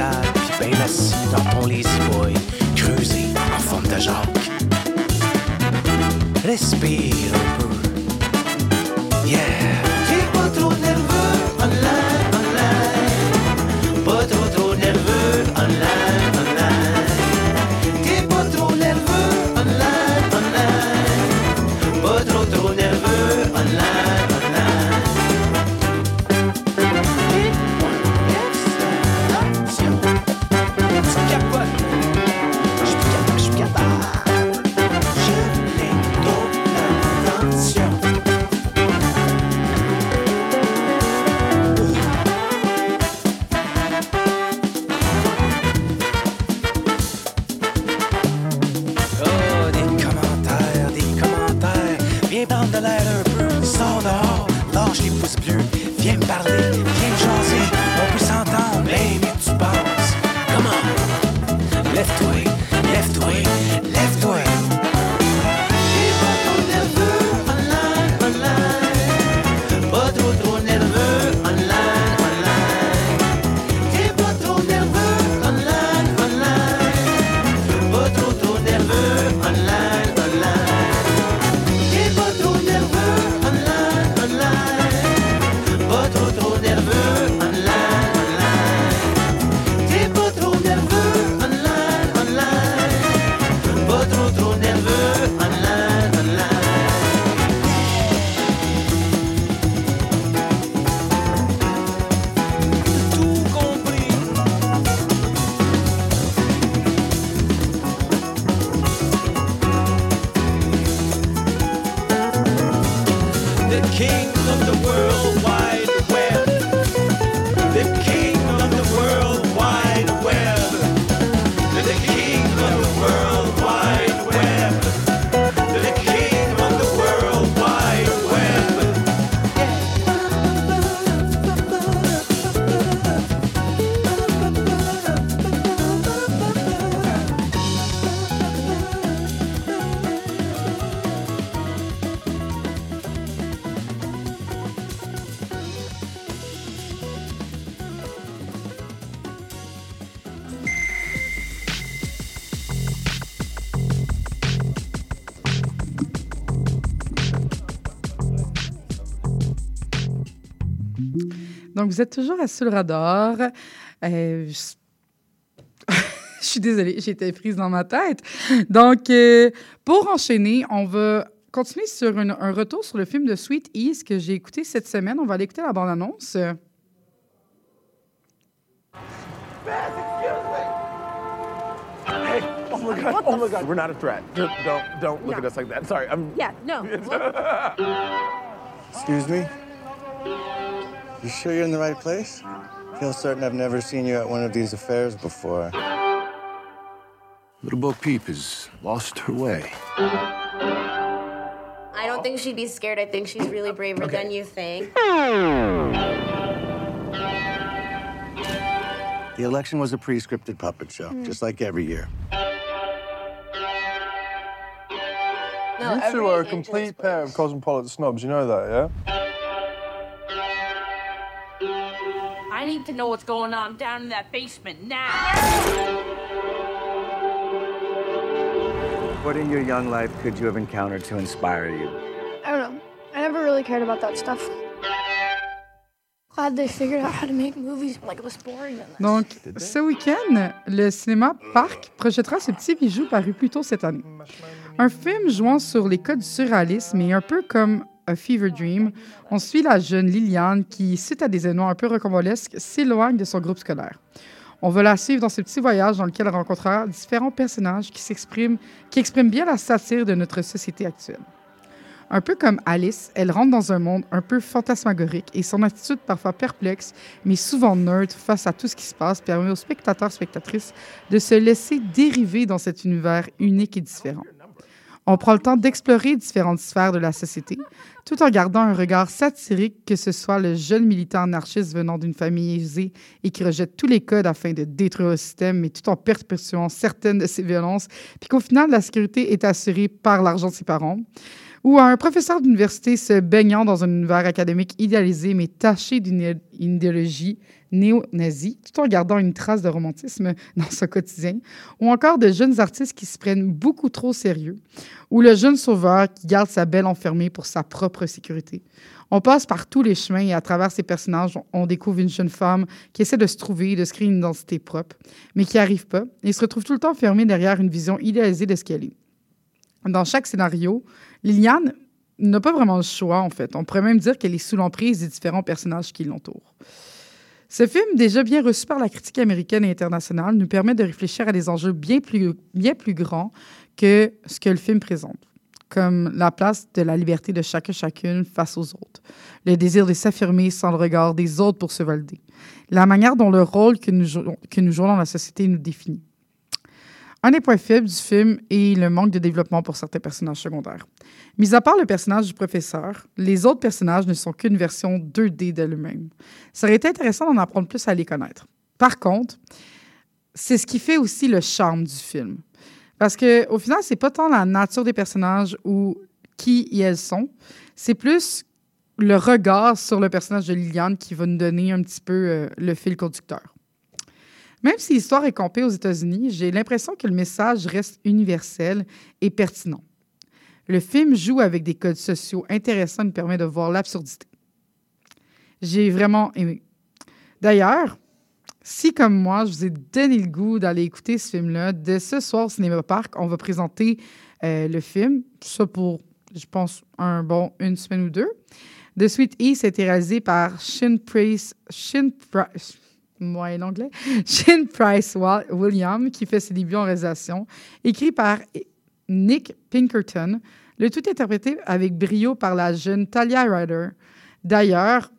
Puis bien assis dans ton lazy boy. Creusé en forme de Jacques. Respire un peu. Yeah. T'es pas trop nerveux, The king of the world wide vous êtes toujours à Sous le radar. Euh, je... je suis désolée, j'ai été prise dans ma tête. Donc, euh, pour enchaîner, on va continuer sur une- un retour sur le film de Sweet East que j'ai écouté cette semaine. On va aller écouter la bande-annonce. Hey, oh my god, oh my god, we're not a threat. Don't look at us like that. Sorry, I'm Yeah, no. Excuse me? You sure you're in the right place? Feel certain I've never seen you at one of these affairs before. Little Bo Peep has lost her way. I don't think she'd be scared. I think she's really braver than you think. The election was a pre-scripted puppet show, hmm. just like every year. No, you two are a complete pair of cosmopolitan snobs. You know that, yeah? I need to know what's going on down in that basement now. What in your young life could you have encountered to inspire you? I don't know. I never really cared about that stuff. Glad they figured out how to make movies like less boring than this. Donc, ce week-end, le cinéma Parc projettera ce petit bijou paru plus tôt cette année. Un film jouant sur les codes du surréalisme et un peu comme A Fever Dream, on suit la jeune Liliane qui, suite à des événements un peu rocambolesques, s'éloigne de son groupe scolaire. On va la suivre dans ce petit voyage dans lequel elle rencontrera différents personnages qui s'expriment, qui expriment bien la satire de notre société actuelle. Un peu comme Alice, elle rentre dans un monde un peu fantasmagorique et son attitude parfois perplexe, mais souvent nerd face à tout ce qui se passe, permet aux spectateurs spectatrices de se laisser dériver dans cet univers unique et différent. On prend le temps d'explorer différentes sphères de la société, tout en gardant un regard satirique, que ce soit le jeune militant anarchiste venant d'une famille aisée et qui rejette tous les codes afin de détruire le système, mais tout en perpétuant certaines de ses violences, puis qu'au final, la sécurité est assurée par l'argent de ses parents ou un professeur d'université se baignant dans un univers académique idéalisé mais taché d'une une idéologie néo-nazie, tout en gardant une trace de romantisme dans son quotidien, ou encore de jeunes artistes qui se prennent beaucoup trop sérieux, ou le jeune sauveur qui garde sa belle enfermée pour sa propre sécurité. On passe par tous les chemins et à travers ces personnages, on découvre une jeune femme qui essaie de se trouver, de se créer une identité propre, mais qui n'y arrive pas et se retrouve tout le temps fermée derrière une vision idéalisée de ce qu'elle est. Dans chaque scénario, Liliane n'a pas vraiment le choix, en fait. On pourrait même dire qu'elle est sous l'emprise des différents personnages qui l'entourent. Ce film, déjà bien reçu par la critique américaine et internationale, nous permet de réfléchir à des enjeux bien plus, grands que ce que le film présente, comme la place de la liberté de chacun chacune face aux autres, le désir de s'affirmer sans le regard des autres pour se valider, la manière dont le rôle que nous jouons dans la société nous définit. Un des points faibles du film est le manque de développement pour certains personnages secondaires. Mis à part le personnage du professeur, les autres personnages ne sont qu'une version 2D d'eux-mêmes. Ça aurait été intéressant d'en apprendre plus à les connaître. Par contre, c'est ce qui fait aussi le charme du film. Parce que au final, c'est pas tant la nature des personnages ou qui elles sont, c'est plus le regard sur le personnage de Liliane qui va nous donner un petit peu euh, le fil conducteur. Même si l'histoire est campée aux États-Unis, j'ai l'impression que le message reste universel et pertinent. Le film joue avec des codes sociaux intéressants et permet de voir l'absurdité. J'ai vraiment aimé. D'ailleurs, si comme moi, je vous ai donné le goût d'aller écouter ce film-là, dès ce soir au Cinéma Parc, on va présenter euh, le film, ça pour, je pense, un bon une semaine ou deux. The Sweet East a été réalisé par Shin Price, moyen anglais, Shin Price Wa- William, qui fait ses débuts en réalisation, écrit par Nick Pinkerton, le tout interprété avec brio par la jeune Talia Ryder. D'ailleurs,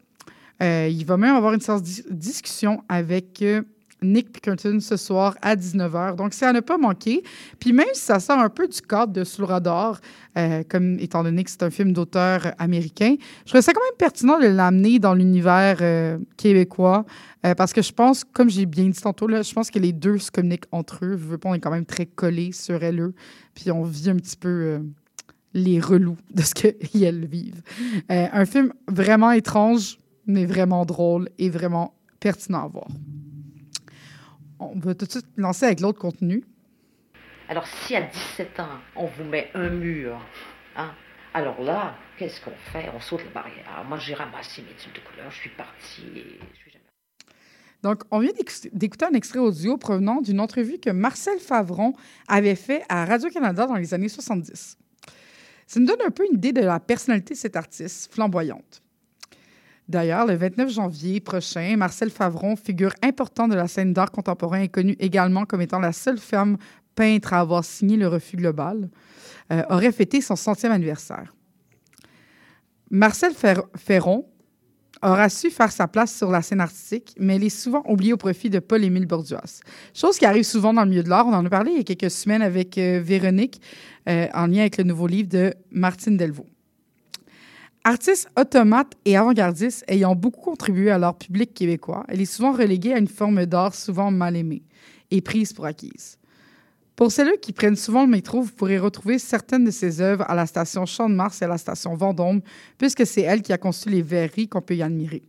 euh, il va même avoir une séance de discussion avec euh, Nick Pinkerton ce soir à 19h. Donc, c'est à ne pas manquer. Puis même si ça sort un peu du cadre de Sous euh, comme étant donné que c'est un film d'auteur américain, je trouve ça quand même pertinent de l'amener dans l'univers euh, québécois. euh, parce que je pense, comme j'ai bien dit tantôt, là, je pense que les deux se communiquent entre eux. Je veux pas, on est quand même très collés sur elle. Puis on vit un petit peu les relous de ce qu'elles vivent. Un film vraiment étrange, mais vraiment drôle et vraiment pertinent à voir. On va tout de suite lancer avec l'autre contenu. Alors si à 17 ans, on vous met un mur, hein, Alors là, qu'est-ce qu'on fait? On saute les barrières. Moi, j'ai ramassé mes tubes de couleur, je suis partie et je suis jamais... Donc, on vient d'éc- d'écouter un extrait audio provenant d'une entrevue que Marcel Favron avait fait à Radio-Canada dans les années 70. Ça nous donne un peu une idée de la personnalité de cette artiste flamboyante. D'ailleurs, le 29 janvier prochain, Marcel Favron, figure importante de la scène d'art contemporain et connue également comme étant la seule femme peintre à avoir signé le refus global, euh, aurait fêté son centième anniversaire. Marcel Fer- Ferron aura su faire sa place sur la scène artistique, mais elle est souvent oubliée au profit de Paul-Émile Borduas. Chose qui arrive souvent dans le milieu de l'art. On en a parlé il y a quelques semaines avec euh, Véronique, euh, en lien avec le nouveau livre de Martine Delvaux. Artiste automate et avant-gardiste ayant beaucoup contribué à l'art public québécois, elle est souvent reléguée à une forme d'art souvent mal aimée et prise pour acquise. Pour celles qui prennent souvent le métro, vous pourrez retrouver certaines de ses œuvres à la station Champ-de-Mars et à la station Vendôme, puisque c'est elle qui a conçu les verreries qu'on peut y admirer.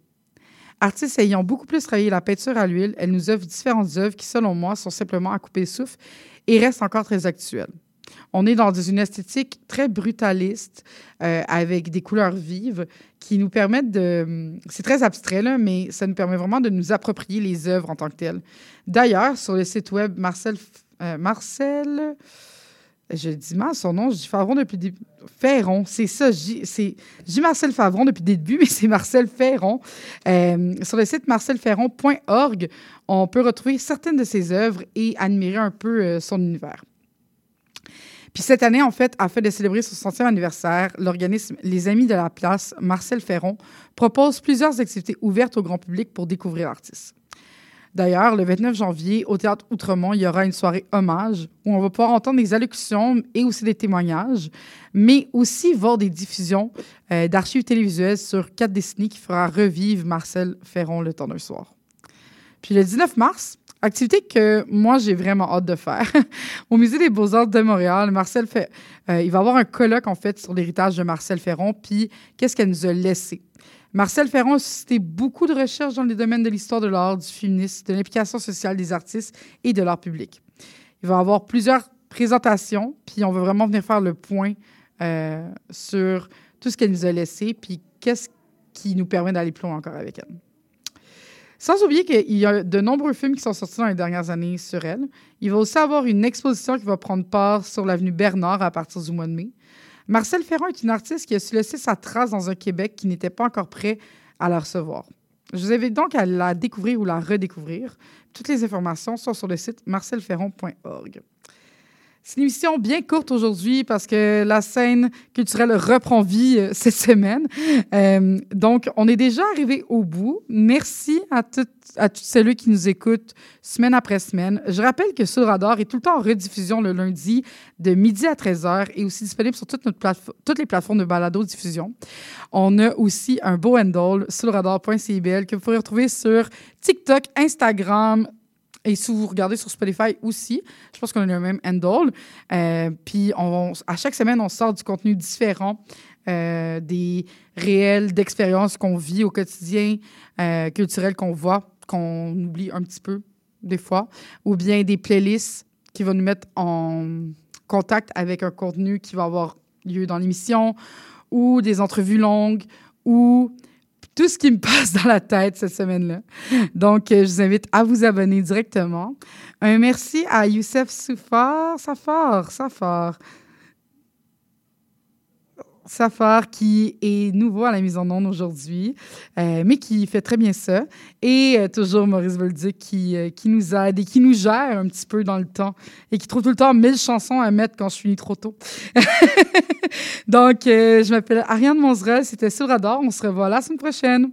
Artiste ayant beaucoup plus travaillé la peinture à l'huile, elle nous offre différentes œuvres qui, selon moi, sont simplement à couper le souffle et restent encore très actuelles. On est dans une esthétique très brutaliste, euh, avec des couleurs vives qui nous permettent de... C'est très abstrait, là, mais ça nous permet vraiment de nous approprier les œuvres en tant que telles. D'ailleurs, sur le site web Marcel... euh, Marcel... Je dis mal son nom, je dis Favron depuis le début. Ferron, c'est ça. Dis Marcel Favron depuis le début, mais c'est Marcel Ferron. Euh, sur le site marcelferron.org, on peut retrouver certaines de ses œuvres et admirer un peu son univers. Puis cette année, en fait, afin de célébrer son centième anniversaire, l'organisme Les Amis de la Place, Marcel Ferron, propose plusieurs activités ouvertes au grand public pour découvrir l'artiste. D'ailleurs, le 29 janvier, au Théâtre Outremont, il y aura une soirée hommage où on va pouvoir entendre des allocutions et aussi des témoignages, mais aussi voir des diffusions euh, d'archives télévisuelles sur quatre décennies qui fera revivre Marcel Ferron le temps d'un soir. Puis le 19 mars, activité que moi, j'ai vraiment hâte de faire. Au Musée des Beaux-Arts de Montréal, Marcel fait, euh, il va avoir un colloque, en fait, sur l'héritage de Marcel Ferron, puis qu'est-ce qu'elle nous a laissé? Marcel Ferron a suscité beaucoup de recherches dans les domaines de l'histoire de l'art, du féminisme, de l'implication sociale des artistes et de l'art public. Il va avoir plusieurs présentations, puis on va vraiment venir faire le point euh, sur tout ce qu'elle nous a laissé, puis qu'est-ce qui nous permet d'aller plus loin encore avec elle. Sans oublier qu'il y a de nombreux films qui sont sortis dans les dernières années sur elle. Il va aussi avoir une exposition qui va prendre part sur l'avenue Bernard à partir du mois de mai. Marcel Ferron est une artiste qui a su laisser sa trace dans un Québec qui n'était pas encore prêt à la recevoir. Je vous invite donc à la découvrir ou la redécouvrir. Toutes les informations sont sur le site marcelferron.org. C'est une émission bien courte aujourd'hui parce que la scène culturelle reprend vie euh, cette semaine. Euh, donc, on est déjà arrivé au bout. Merci à, toutes à tous ceux qui nous écoutent semaine après semaine. Je rappelle que Sur Radar est tout le temps en rediffusion le lundi de midi à 13h et aussi disponible sur toute notre toutes les plateformes de balado-diffusion. On a aussi un beau handle, sulradar.cibl, que vous pourrez retrouver sur TikTok, Instagram, et si vous regardez sur Spotify aussi, je pense qu'on a le même handle. Euh, puis on, à chaque semaine, on sort du contenu différent, euh, des réels d'expériences qu'on vit au quotidien, euh, culturels qu'on voit, qu'on oublie un petit peu des fois, ou bien des playlists qui vont nous mettre en contact avec un contenu qui va avoir lieu dans l'émission, ou des entrevues longues, ou tout ce qui me passe dans la tête cette semaine-là. Donc, euh, je vous invite à vous abonner directement. Un merci à Youssef Soufar, Safar, Safar. Safar qui est nouveau à la mise en onde aujourd'hui, euh, mais qui fait très bien ça. Et euh, toujours Maurice Bolduc qui, euh, qui nous aide et qui nous gère un petit peu dans le temps et qui trouve tout le temps mille chansons à mettre quand je finis trop tôt. Donc, euh, je m'appelle Ariane Monzerel, c'était sur radar. On se revoit la semaine prochaine.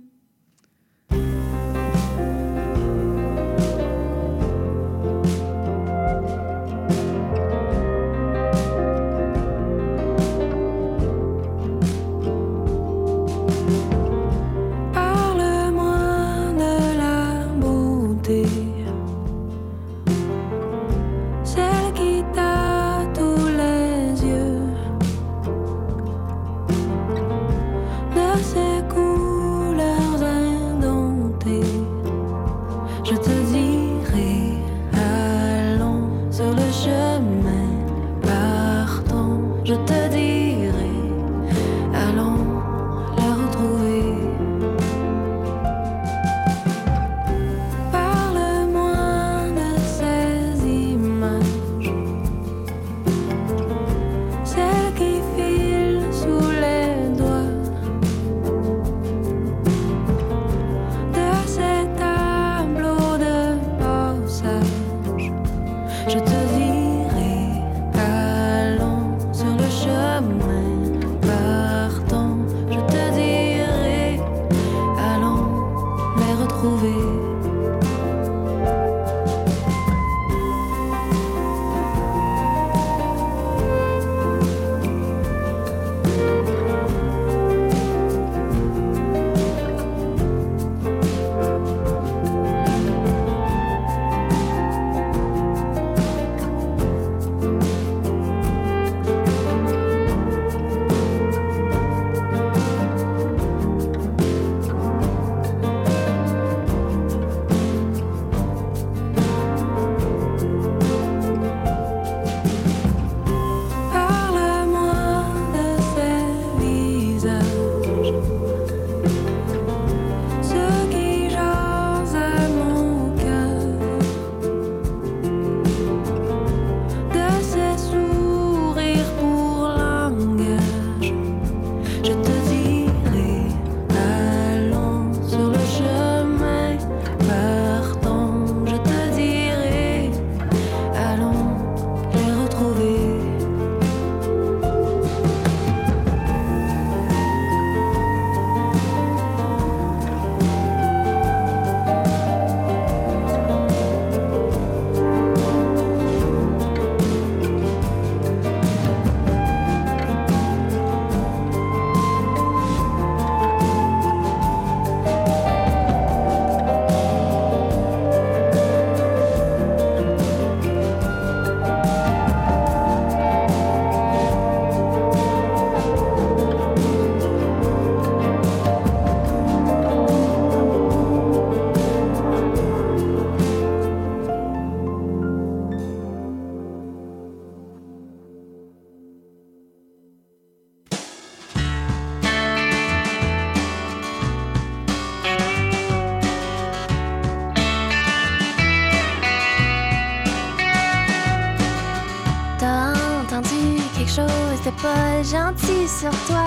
Gentil sur toi.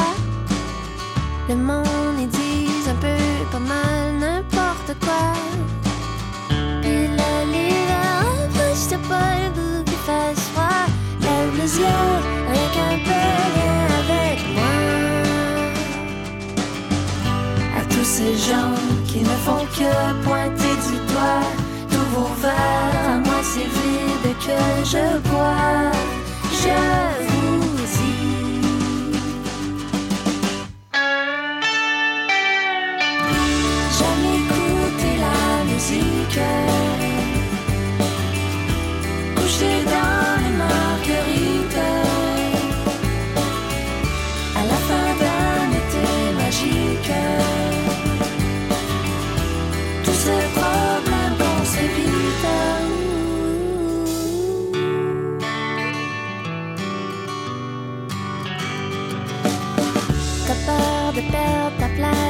Le monde, ils disent un peu pas mal n'importe quoi. Et là, l'hiver approche, t'as pas le goût qu'il fasse froid. Les yeux avec un peu rien avec moi. À tous ces gens qui ne font que pointer du doigt tous vos verres, à moi c'est vide que je bois. Je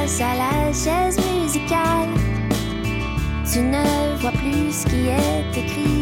à la chaise musicale. Tu ne vois plus ce qui est écrit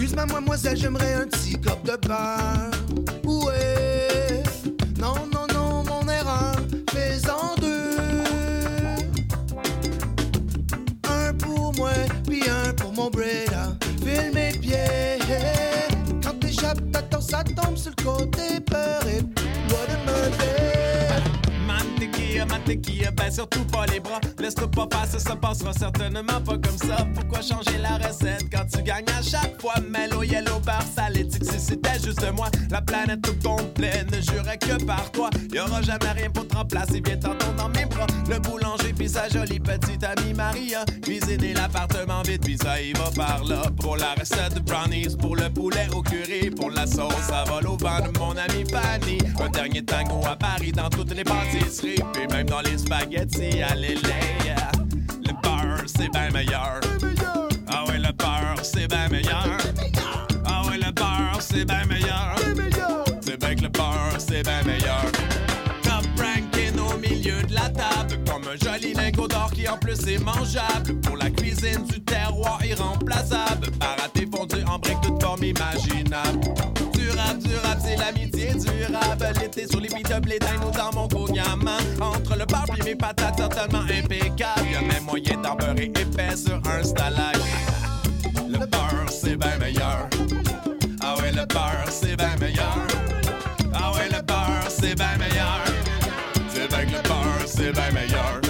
Excuse-moi, mademoiselle, j'aimerais un petit cop de beurre. Ouais. Non, non, non, mon erreur. Fais-en deux. Un pour moi, puis un pour mon breda. File mes pieds. Quand t'échappes, t'attends, ça tombe sur le côté. Mantequilla, mantequilla, ben surtout pas les bras. Laisse-toi pas passer, ça passera certainement pas comme ça. Pourquoi changer la recette quand tu gagnes à chaque fois? Mellow, yellow, beurre salé, dit que si c'était juste moi, la planète tout complète ne jurait que par toi. Y'aura jamais rien pour te remplacer, viens t'entendre dans mes bras. Le boulanger pis sa jolie petite amie Maria. Cuisiner l'appartement vite, puis ça y va par là. Pour la recette de brownies, pour le poulet au curry, pour la sauce, ça vole au vent de mon ami Fanny. Un dernier tango à Paris dans toutes les pâtisseries, puis même les spaghettis à l'élé. Le beurre, c'est bien meilleur. Ah ouais, le beurre, c'est bien meilleur. Ah ouais, le beurre, c'est bien meilleur. C'est bien que le beurre, c'est bien meilleur. Top ranking au milieu de la table, comme un joli lingot d'or qui en plus est mangeable. Pour la cuisine du terroir irremplaçable, baraté fondu en briques toute forme imaginable. Rap, c'est l'amitié durable. L'été sur les beats de nous dans mon gouvernement. Entre le bar et mes patates totalement impeccables. Y'a même moyen d'en beurrer épais sur un stalag. Le beurre, c'est bien meilleur. Ah ouais, le beurre, c'est bien meilleur. Ah ouais, le beurre, c'est bien meilleur. C'est bien que le beurre, c'est bien meilleur.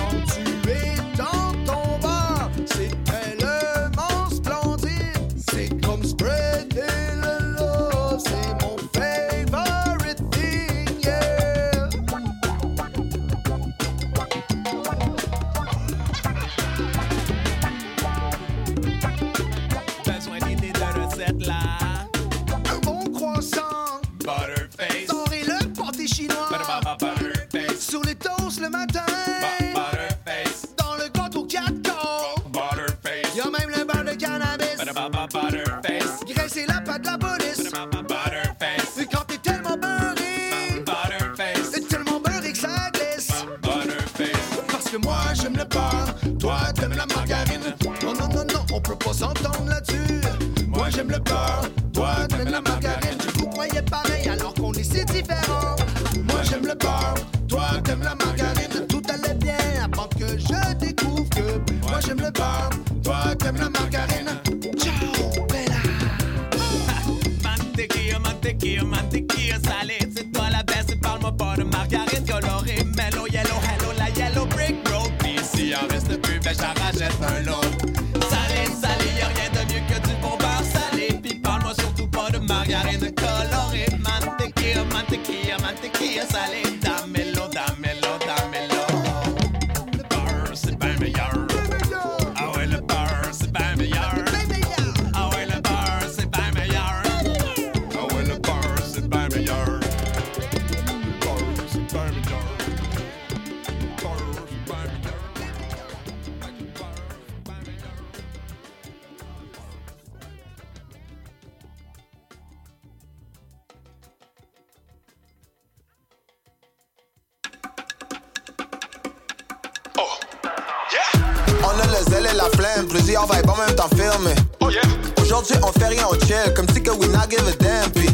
Aujourd'hui on fait rien, on chill, comme si que we not give a damn. Puis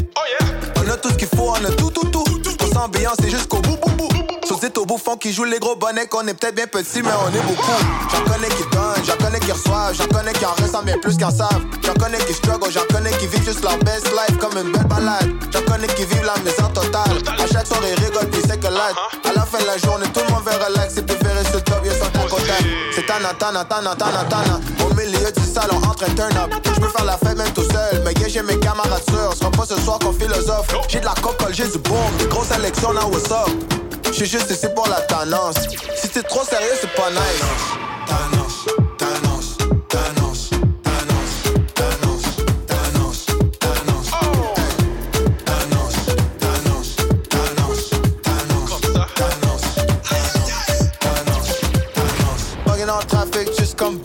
on a tout ce qu'il faut, on a tout, tout, tout. On s'ambiance et jusqu'au bout, bout, bout. Sur ces au bouffon qui jouent les gros bonnets, qu'on est peut-être bien petits, mais on est beaucoup. J'en connais qui donnent, j'en connais qui reçoivent, j'en connais qui en ressentent bien plus qu'en savent. J'en connais qui struggle, j'en connais qui vivent juste leur best life comme une belle balade. J'en connais qui vivent la misère totale. À chaque soirée, ils rigolent puis c'est que là. À la fin de la journée, tout le monde veut relax et sur le top, y'a son tac au tac. C'est tana, tana, tana, tana, tana. Au milieu du salon, en train de turn up. J'peux faire la fête même tout seul, mais yeah, j'ai mes camarades sûrs. Ce sera pas ce soir qu'on philosophe. J'ai de la cocolle, j'ai du boom, des grosses élections, now what's up? J'suis juste ici pour la tendance. Si t'es trop sérieux, c'est pas nice. Tendance, tendance, tendance, tendance, tendance, tendance, tendance. Tendance, tendance, tendance, tendance, tendance, tendance. Bugging en trafic juste comme.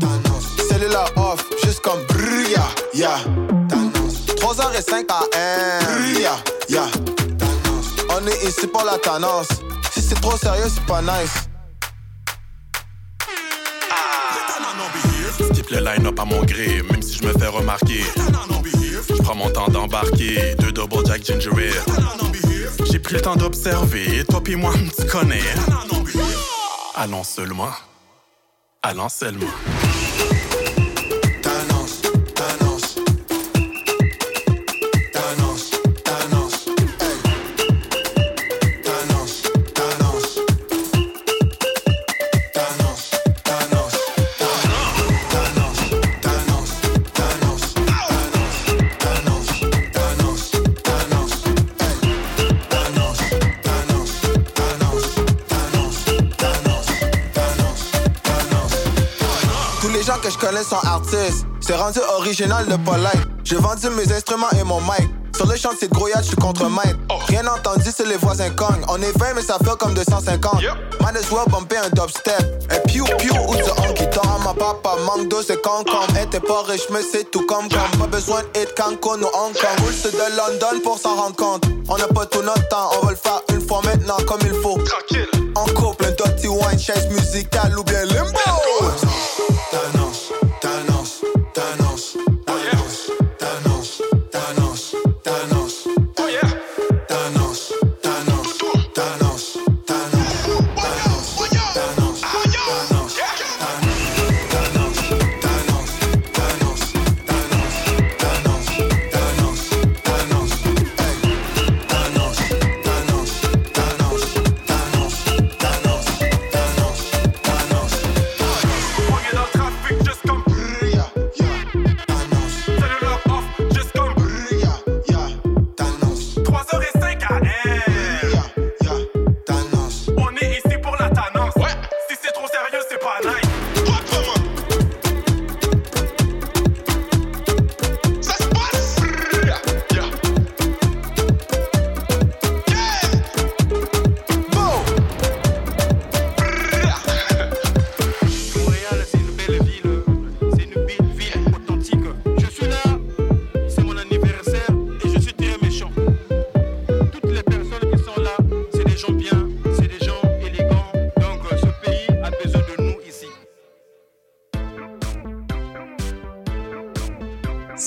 Tendance. Cellulaire off, juste comme ya. Tendance. 3h05 AM. Ya, ya. On est ici pour la tendance. Si c'est trop sérieux, c'est pas nice. Skip le line-up à mon gré, même si je me fais remarquer. Je prends mon temps d'embarquer, deux double jack ginger. J'ai pris le temps d'observer, toi pis moi, tu connais. Allons seulement. Allons seulement. Gens que je connais sont artistes. C'est rendu original de pas like. J'ai vendu mes instruments et mon mic. Sur le champ, c'est de gros yachts, je suis contre maître. Rien entendu, c'est les voisins cognent. On est 20, mais ça fait comme 250. Might as well bumper un dubstep. Un pew pew ou du honky tonk. Ma papa manque d'eau, c'est con comme. Hey, t'es pas riche, mais c'est tout comme comme. Pas besoin hit Cancun ou Hong Kong. Roule c'est de London pour s'en rendre compte. On n'a pas tout notre temps, on va le faire une fois maintenant comme il faut. Tranquille. En couple, un dirty wine, chaise musicale ou bien limbo.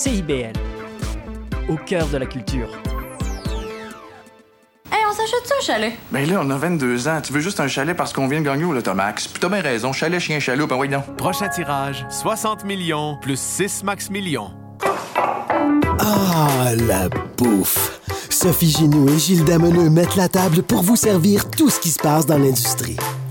CIBL, au cœur de la culture. Hey, on s'achète ça, chalet? Ben là, on a 22 ans. Tu veux juste un chalet parce qu'on vient de gagner au Lotomax. Puis t'as bien raison. Chalet, chien, chaloupe, ben oui, non. Prochain tirage, 60 millions plus 6 max millions. Ah, la bouffe! Sophie Ginou et Gilles Dameneux mettent la table pour vous servir tout ce qui se passe dans l'industrie.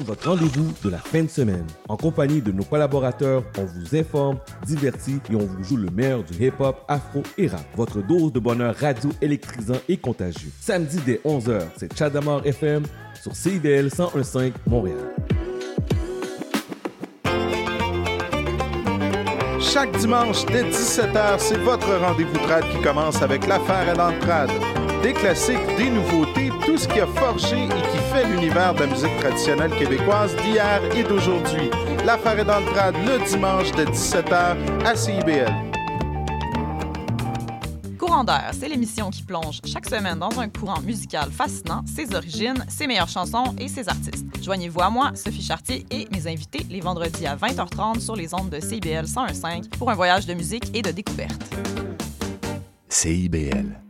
Votre rendez-vous de la fin de semaine. En compagnie de nos collaborateurs, on vous informe, divertit et on vous joue le meilleur du hip-hop, afro et rap. Votre dose de bonheur radio électrisant et contagieux. Samedi dès 11h, c'est Chadamar FM sur CIDL 1015 Montréal. Chaque dimanche dès 17h, c'est votre rendez-vous trad qui commence avec l'affaire à l'entrade. Des classiques, des nouveautés, tout ce qui a forgé et qui fait l'univers de la musique traditionnelle québécoise d'hier et d'aujourd'hui. L'affaire est dans le trad le dimanche de 17h à CIBL. Courant d'air, c'est l'émission qui plonge chaque semaine dans un courant musical fascinant, ses origines, ses meilleures chansons et ses artistes. Joignez-vous à moi, Sophie Chartier et mes invités les vendredis à 20h30 sur les ondes de CIBL 101.5 pour un voyage de musique et de découverte. CIBL